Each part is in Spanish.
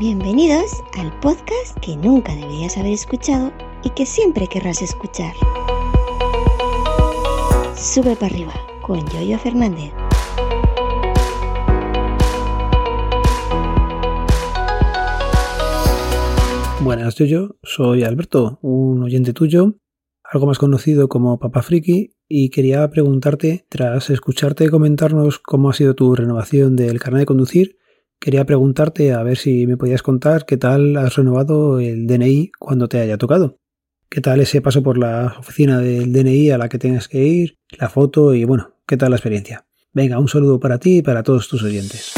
Bienvenidos al podcast que nunca deberías haber escuchado y que siempre querrás escuchar. Sube para arriba con Yoyo Fernández. Buenas, Yoyo. Soy Alberto, un oyente tuyo, algo más conocido como Papa Friki, y quería preguntarte, tras escucharte comentarnos cómo ha sido tu renovación del carnet de conducir, quería preguntarte a ver si me podías contar qué tal has renovado el DNI cuando te haya tocado. ¿Qué tal ese paso por la oficina del DNI a la que tengas que ir? La foto y bueno, ¿qué tal la experiencia? Venga, un saludo para ti y para todos tus oyentes.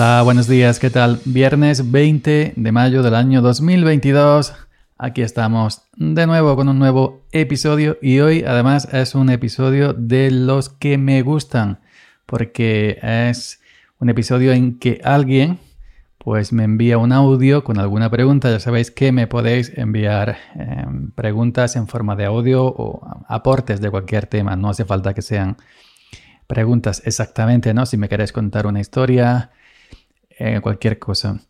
Hola, buenos días, ¿qué tal? Viernes 20 de mayo del año 2022. Aquí estamos de nuevo con un nuevo episodio y hoy además es un episodio de los que me gustan porque es un episodio en que alguien pues me envía un audio con alguna pregunta. Ya sabéis que me podéis enviar em, preguntas en forma de audio o aportes de cualquier tema. No hace falta que sean preguntas exactamente, ¿no? Si me queréis contar una historia, cualquier cosa.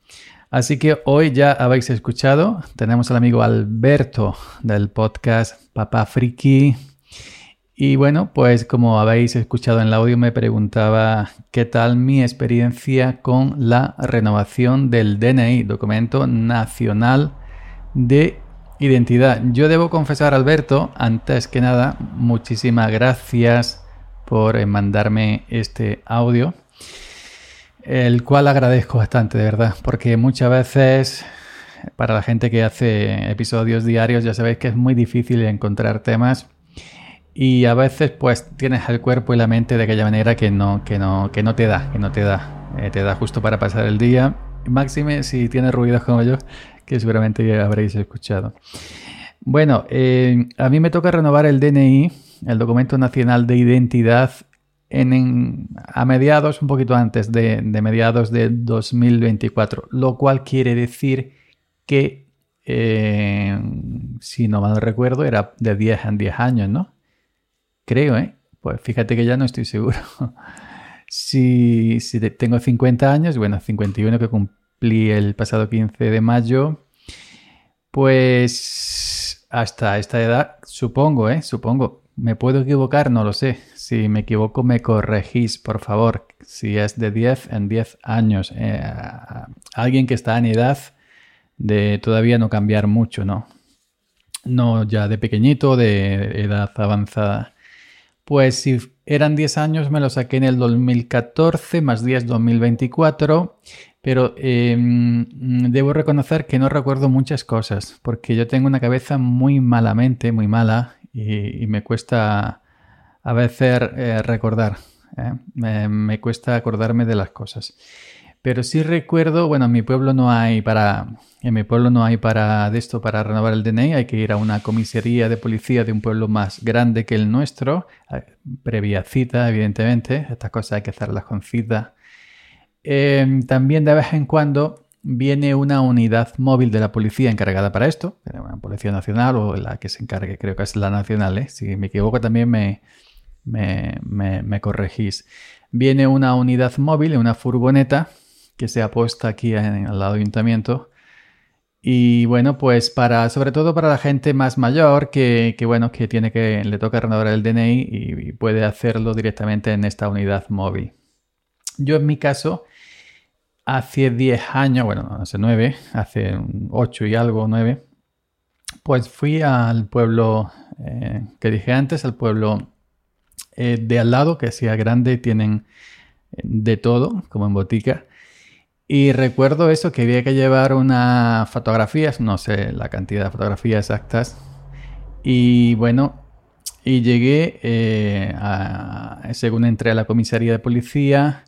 Así que hoy ya habéis escuchado, tenemos al amigo Alberto del podcast Papá Friki. Y bueno, pues como habéis escuchado en el audio, me preguntaba qué tal mi experiencia con la renovación del DNI, documento nacional de identidad. Yo debo confesar, Alberto, antes que nada, muchísimas gracias por mandarme este audio el cual agradezco bastante, de verdad, porque muchas veces para la gente que hace episodios diarios ya sabéis que es muy difícil encontrar temas y a veces pues tienes el cuerpo y la mente de aquella manera que no, que no, que no te da, que no te da, eh, te da justo para pasar el día. Máxime si tienes ruidos como yo, que seguramente habréis escuchado. Bueno, eh, a mí me toca renovar el DNI, el Documento Nacional de Identidad, a mediados, un poquito antes de, mediados de 2024, lo cual quiere decir que, eh, si no mal recuerdo, era de 10 en 10 años, ¿no? Creo, ¿eh? Pues fíjate que ya no estoy seguro. si, tengo 50 años, bueno, 51 que cumplí el pasado 15 de mayo, pues hasta esta edad, supongo, ¿eh? Supongo. Me puedo equivocar, no lo sé. Si me equivoco, me corregís, por favor. Si es de 10 en 10 años. Eh, alguien que está en edad de todavía no cambiar mucho, ¿no? No ya de pequeñito, de edad avanzada. Pues si eran 10 años, me lo saqué en el 2014, más 10 2024. Pero em, debo reconocer que no recuerdo muchas cosas, porque yo tengo una cabeza muy malamente, muy mala, y me cuesta a veces eh, recordar. ¿eh? Me, cuesta acordarme de las cosas. Pero sí recuerdo, bueno, en mi pueblo no hay para, en mi pueblo no hay para de esto para renovar el DNI, hay que ir a una comisaría de policía de un pueblo más grande que el nuestro, eh, previa cita, evidentemente. Estas cosas hay que hacerlas con cita. Em, también de vez en cuando viene una unidad móvil de la policía encargada para esto, la Policía Nacional o la que se encargue, creo que es la nacional, si me equivoco también me, me, corregís. Viene una unidad móvil, una furgoneta que se ha puesto aquí en, al ayuntamiento. Y bueno, pues para, sobre todo para la gente más mayor que, bueno, que tiene que, le toca renovar el DNI y, puede hacerlo directamente en esta unidad móvil. Yo en mi caso, hace 10 años, bueno, hace 9, hace 8 y algo, 9, pues fui al pueblo eh, que dije antes, al pueblo eh, de al lado, que sea grande, tienen eh, de todo, como en botica. Y recuerdo eso, que había que llevar unas fotografías, no sé la cantidad de fotografías exactas. Y bueno, y llegué, eh, a, según entré a la comisaría de policía,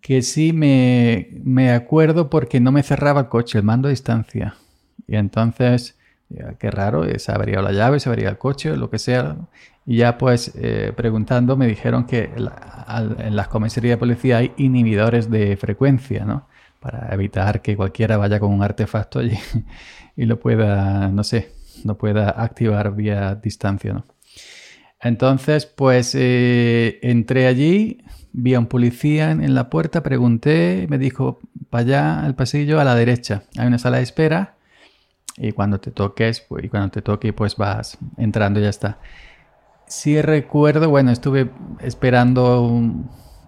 que sí me, me acuerdo porque no me cerraba el coche, el mando a distancia. Y entonces, qué raro, se abría la llave, se abría el coche, lo que sea. Y ya pues eh, preguntando me dijeron que en las comisarías de policía hay inhibidores de frecuencia, ¿no? para evitar que cualquiera vaya con un artefacto allí y lo pueda, no sé, lo pueda activar vía distancia, ¿no? Entonces, pues eh, entré allí, vi a un policía en, la puerta, pregunté, me dijo, para allá al pasillo a la derecha, hay una sala de espera y cuando te toques, pues, y cuando te toque, pues vas entrando y ya está. Sí recuerdo, bueno, estuve esperando,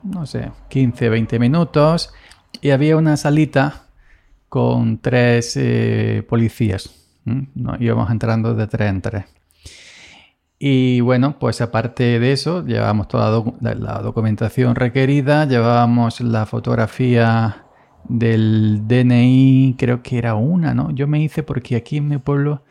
no sé, 15, 20 minutos y había una salita con tres eh, policías. ¿no? Íbamos entrando de tres en tres. Y bueno, pues aparte de eso, llevábamos toda la documentación requerida, llevábamos la fotografía del DNI, creo que era una, ¿no? Yo me hice porque aquí en mi pueblo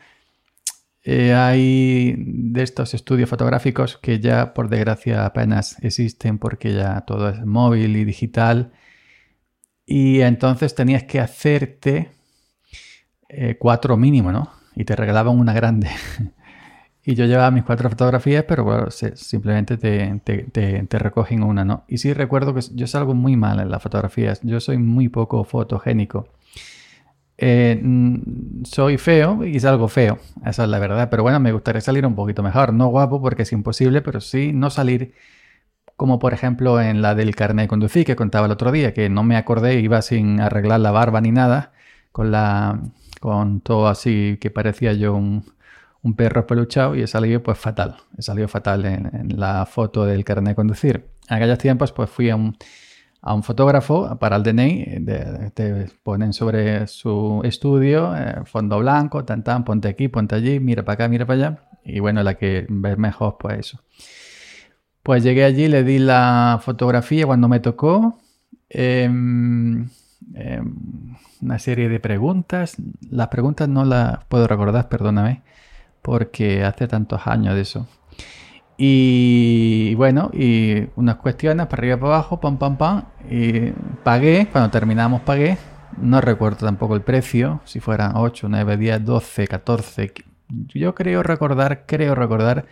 eh, hay de estos estudios fotográficos que ya por desgracia apenas existen porque ya todo es móvil y digital. Y entonces tenías que hacerte eh, cuatro mínimo, ¿no? Y te regalaban una grande. Y yo llevaba mis cuatro fotografías, pero bueno, simplemente te, recogen una, ¿no? Y sí recuerdo que yo salgo muy mal en las fotografías. Yo soy muy poco fotogénico. Eh, mm, soy feo y salgo feo, esa es la verdad. Pero bueno, me gustaría salir un poquito mejor. No guapo porque es imposible, pero sí no salir como por ejemplo en la del carnet de conducir que contaba el otro día, que no me acordé, iba sin arreglar la barba ni nada, con la con todo así que parecía yo un un perro peluchado y he salido pues fatal. He salido fatal en, la foto del carnet de conducir. En aquellos tiempos pues fui a un, a un fotógrafo para el DNI, te ponen sobre su estudio, eh, fondo blanco, tan tan, ponte aquí, ponte allí, mira para acá, mira para allá. Y bueno, la que ves mejor pues eso. Pues llegué allí, le di la fotografía cuando me tocó. Em, em, una serie de preguntas. Las preguntas no las puedo recordar, perdóname porque hace tantos años de eso. Y bueno, y unas cuestiones para arriba para abajo, pam, pam, pam. Y pagué, cuando terminamos pagué. No recuerdo tampoco el precio, si fueran 8, 9, 10, 12, 14. Yo creo recordar, creo recordar,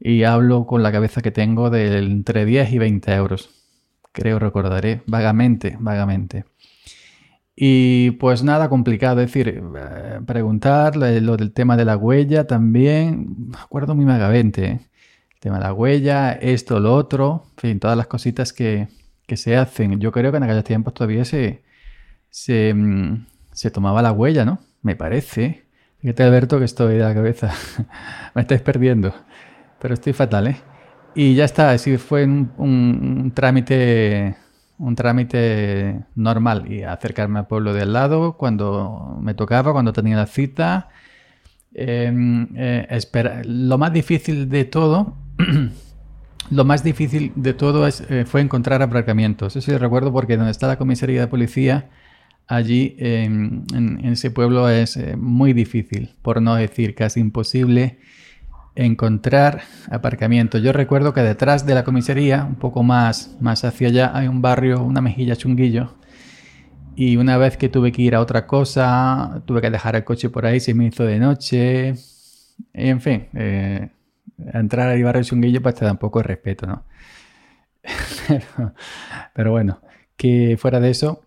y hablo con la cabeza que tengo de entre 10 y 20 euros. Creo recordaré, vagamente, vagamente. Y pues nada complicado, es decir, eh, preguntar lo del tema de la huella también, me acuerdo muy vagamente, ¿eh? el tema de la huella, esto, lo otro, en fin, todas las cositas que, se hacen. Yo creo que en aquellos tiempos todavía se, se, mm, se tomaba la huella, ¿no? Me parece. Fíjate, Alberto, que estoy de la cabeza. me estáis perdiendo. Pero estoy fatal, ¿eh? Y ya está, así fue un trámite un trámite normal y acercarme al pueblo de al lado cuando me tocaba, cuando tenía la cita. Em, eh, lo más difícil de todo, lo más difícil de todo es, eh, fue encontrar aparcamientos. Eso sí recuerdo porque donde está la comisaría de policía, allí em, en, ese pueblo es eh, muy difícil, por no decir casi imposible encontrar aparcamiento. Yo recuerdo que detrás de la comisaría, un poco más, más hacia allá, hay un barrio, una mejilla chunguillo. Y una vez que tuve que ir a otra cosa, tuve que dejar el coche por ahí, se me hizo de noche. Y en fin, eh, entrar al barrio chunguillo pues te da un poco de respeto, ¿no? pero, bueno, que fuera de eso,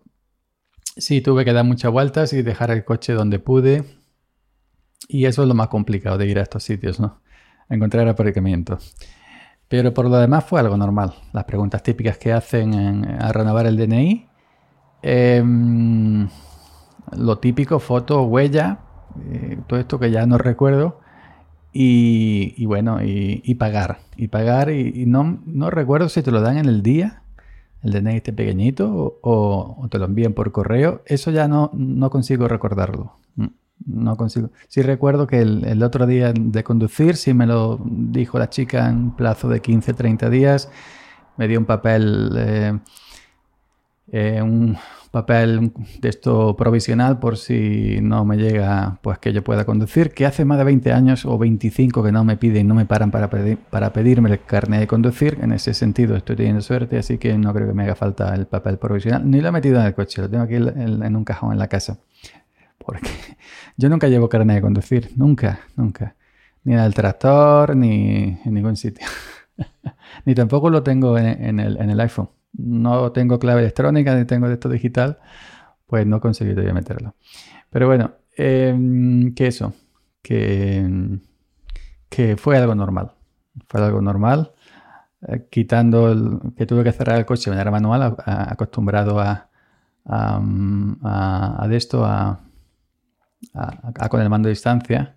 sí tuve que dar muchas vueltas y dejar el coche donde pude. Y eso es lo más complicado de ir a estos sitios, ¿no? Encontrar aparcamiento. Pero por lo demás fue algo normal. Las preguntas típicas que hacen a renovar el DNI. Em, lo típico, foto, huella, eh, todo esto que ya no recuerdo. Y, bueno, y, pagar. Y pagar, y, no, no, recuerdo si te lo dan en el día, el DNI este pequeñito, o, te lo envían por correo. Eso ya no, no consigo recordarlo. No consigo. Sí recuerdo que el, otro día de conducir, sí me lo dijo la chica en plazo de 15, 30 días. Me dio un papel, eh, eh, un papel de esto provisional por si no me llega, pues que yo pueda conducir. Que hace más de 20 años o 25 que no me piden, no me paran para, para pedirme el carnet de conducir. En ese sentido estoy teniendo suerte, así que no creo que me haga falta el papel provisional. Ni lo he metido en el coche, lo tengo aquí en un cajón en la casa. Porque yo nunca llevo carne de conducir, nunca, nunca. Ni en el tractor, ni en ningún sitio. ni tampoco lo tengo en, el, iPhone. No tengo clave electrónica, ni tengo de esto digital, pues no he conseguido todavía meterlo. Pero bueno, em, que eso, que, que fue algo normal. Fue algo normal. Eh, quitando el, que tuve que cerrar el coche de manera manual, acostumbrado a, a, esto, a, con el mando de distancia,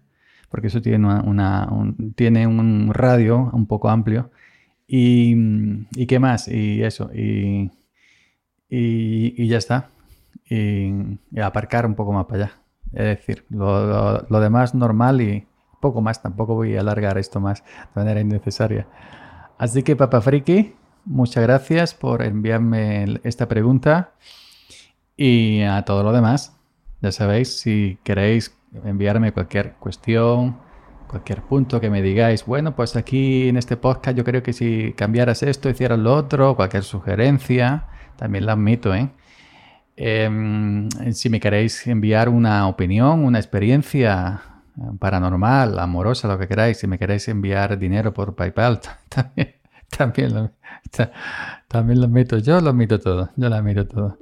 porque eso tiene, una, un, tiene un radio un poco amplio. Y, y qué más, y eso, y, y, ya está. Y, aparcar un poco más para allá. Es decir, lo, lo demás normal y poco más, tampoco voy a alargar esto más de manera innecesaria. Así que, Papa Friki, muchas gracias por enviarme esta pregunta. Y a todo lo demás, ya sabéis, si queréis enviarme cualquier cuestión, cualquier punto que me digáis, bueno, pues aquí en este podcast yo creo que si cambiaras esto, hicieras lo otro, cualquier sugerencia, también la admito, ¿eh? Em, si me queréis enviar una opinión, una experiencia paranormal, amorosa, lo que queráis, si me queréis enviar dinero por PayPal, también, también, lo, también lo admito. Yo lo admito todo, yo lo admito todo.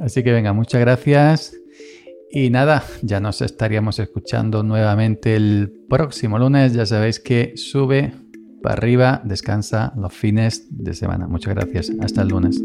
Así que venga, muchas gracias. Y nada, ya nos estaríamos escuchando nuevamente el próximo lunes. Ya sabéis que sube para arriba, descansa los fines de semana. Muchas gracias. Hasta el lunes.